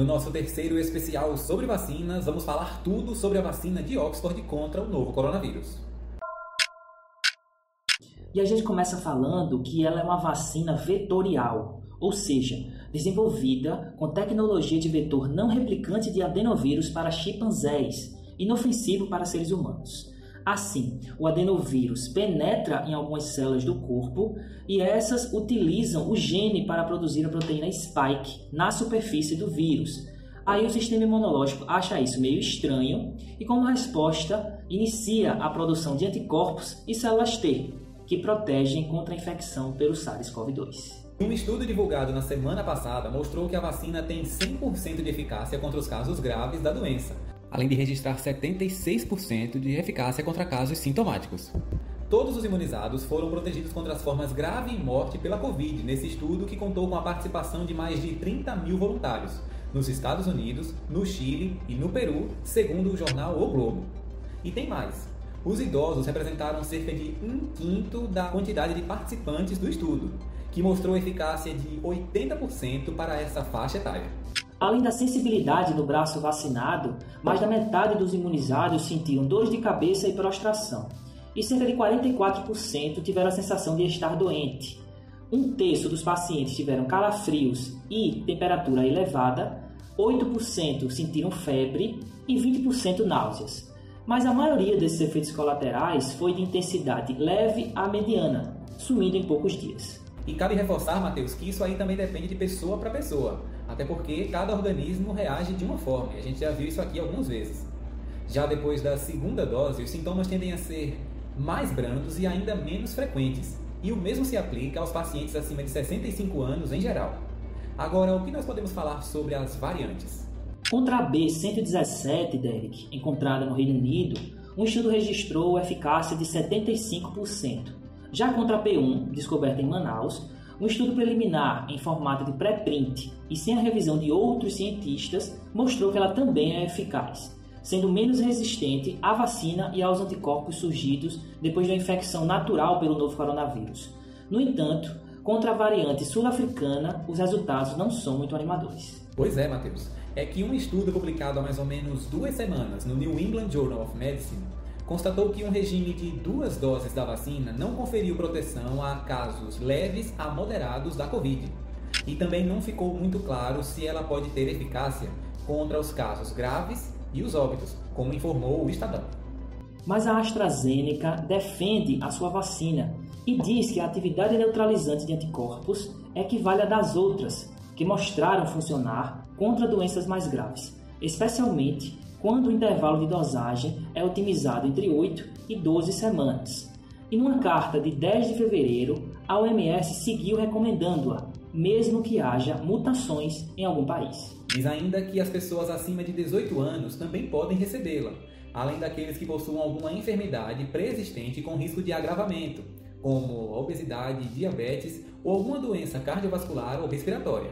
No nosso terceiro especial sobre vacinas, vamos falar tudo sobre a vacina de Oxford contra o novo coronavírus. E a gente começa falando que ela é uma vacina vetorial, ou seja, desenvolvida com tecnologia de vetor não replicante de adenovírus para chimpanzés, inofensivo para seres humanos. Assim, o adenovírus penetra em algumas células do corpo e essas utilizam o gene para produzir a proteína spike na superfície do vírus. Aí o sistema imunológico acha isso meio estranho e, como resposta, inicia a produção de anticorpos e células T, que protegem contra a infecção pelo SARS-CoV-2. Um estudo divulgado na semana passada mostrou que a vacina tem 100% de eficácia contra os casos graves da doença, além de registrar 76% de eficácia contra casos sintomáticos. Todos os imunizados foram protegidos contra as formas grave e morte pela Covid, nesse estudo que contou com a participação de mais de 30 mil voluntários, nos Estados Unidos, no Chile e no Peru, segundo o jornal O Globo. E tem mais. Os idosos representaram cerca de um quinto da quantidade de participantes do estudo, que mostrou eficácia de 80% para essa faixa etária. Além da sensibilidade no braço vacinado, mais da metade dos imunizados sentiam dores de cabeça e prostração, e cerca de 44% tiveram a sensação de estar doente. Um terço dos pacientes tiveram calafrios e temperatura elevada, 8% sentiram febre e 20% náuseas. Mas a maioria desses efeitos colaterais foi de intensidade leve a mediana, sumindo em poucos dias. E cabe reforçar, Matheus, que isso aí também depende de pessoa para pessoa, até porque cada organismo reage de uma forma, e a gente já viu isso aqui algumas vezes. Já depois da segunda dose, os sintomas tendem a ser mais brandos e ainda menos frequentes, e o mesmo se aplica aos pacientes acima de 65 anos em geral. Agora, o que nós podemos falar sobre as variantes? Contra a B117, Derek, encontrada no Reino Unido, um estudo registrou eficácia de 75%, já contra a P1, descoberta em Manaus, um estudo preliminar em formato de pré-print e sem a revisão de outros cientistas mostrou que ela também é eficaz, sendo menos resistente à vacina e aos anticorpos surgidos depois da infecção natural pelo novo coronavírus. No entanto, contra a variante sul-africana, os resultados não são muito animadores. Pois é, Matheus. É que um estudo publicado há mais ou menos duas semanas no New England Journal of Medicine constatou que um regime de duas doses da vacina não conferiu proteção a casos leves a moderados da Covid. E também não ficou muito claro se ela pode ter eficácia contra os casos graves e os óbitos, como informou o Estadão. Mas a AstraZeneca defende a sua vacina e diz que a atividade neutralizante de anticorpos equivale à das outras, que mostraram funcionar contra doenças mais graves, especialmente quando o intervalo de dosagem é otimizado entre 8 e 12 semanas. E numa carta de 10 de fevereiro, a OMS seguiu recomendando-a, mesmo que haja mutações em algum país. Diz ainda que as pessoas acima de 18 anos também podem recebê-la, além daqueles que possuam alguma enfermidade pré-existente com risco de agravamento, como obesidade, diabetes ou alguma doença cardiovascular ou respiratória.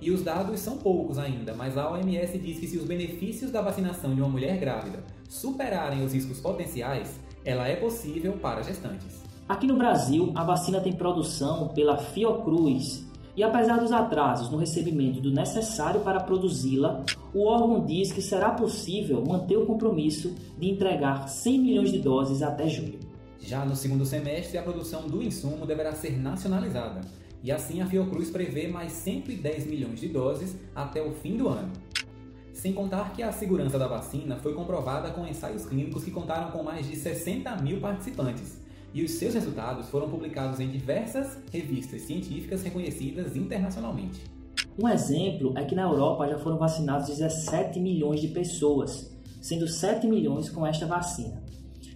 E os dados são poucos ainda, mas a OMS diz que se os benefícios da vacinação de uma mulher grávida superarem os riscos potenciais, ela é possível para gestantes. Aqui no Brasil, a vacina tem produção pela Fiocruz. E apesar dos atrasos no recebimento do necessário para produzi-la, o órgão diz que será possível manter o compromisso de entregar 100 milhões de doses até julho. Já no segundo semestre, a produção do insumo deverá ser nacionalizada e assim a Fiocruz prevê mais 110 milhões de doses até o fim do ano. Sem contar que a segurança da vacina foi comprovada com ensaios clínicos que contaram com mais de 60 mil participantes, e os seus resultados foram publicados em diversas revistas científicas reconhecidas internacionalmente. Um exemplo é que na Europa já foram vacinados 17 milhões de pessoas, sendo 7 milhões com esta vacina.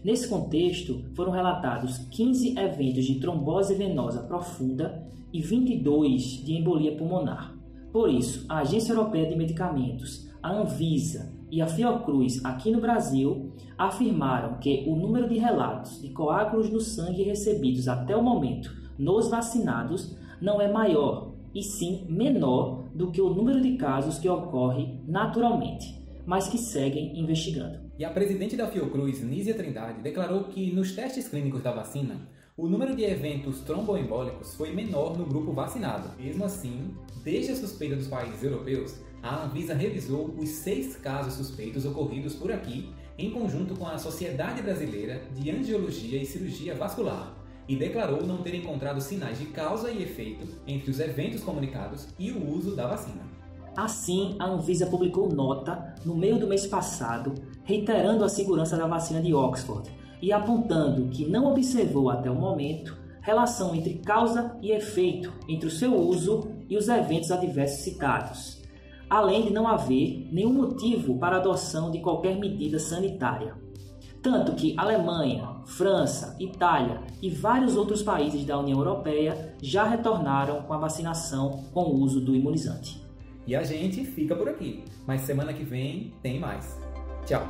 Nesse contexto, foram relatados 15 eventos de trombose venosa profunda e 22 de embolia pulmonar. Por isso, a Agência Europeia de Medicamentos, a Anvisa e a Fiocruz, aqui no Brasil, afirmaram que o número de relatos de coágulos no sangue recebidos até o momento nos vacinados não é maior, e sim menor do que o número de casos que ocorre naturalmente, mas que seguem investigando. E a presidente da Fiocruz, Nízia Trindade, declarou que nos testes clínicos da vacina, O número de eventos tromboembólicos foi menor no grupo vacinado. Mesmo assim, desde a suspeita dos países europeus, a Anvisa revisou os seis casos suspeitos ocorridos por aqui, em conjunto com a Sociedade Brasileira de Angiologia e Cirurgia Vascular, e declarou não ter encontrado sinais de causa e efeito entre os eventos comunicados e o uso da vacina. Assim, a Anvisa publicou nota no meio do mês passado, reiterando a segurança da vacina de Oxford e apontando que não observou até o momento relação entre causa e efeito entre o seu uso e os eventos adversos citados, além de não haver nenhum motivo para a adoção de qualquer medida sanitária. Tanto que Alemanha, França, Itália e vários outros países da União Europeia já retornaram com a vacinação com o uso do imunizante. E a gente fica por aqui, mas semana que vem tem mais. Tchau!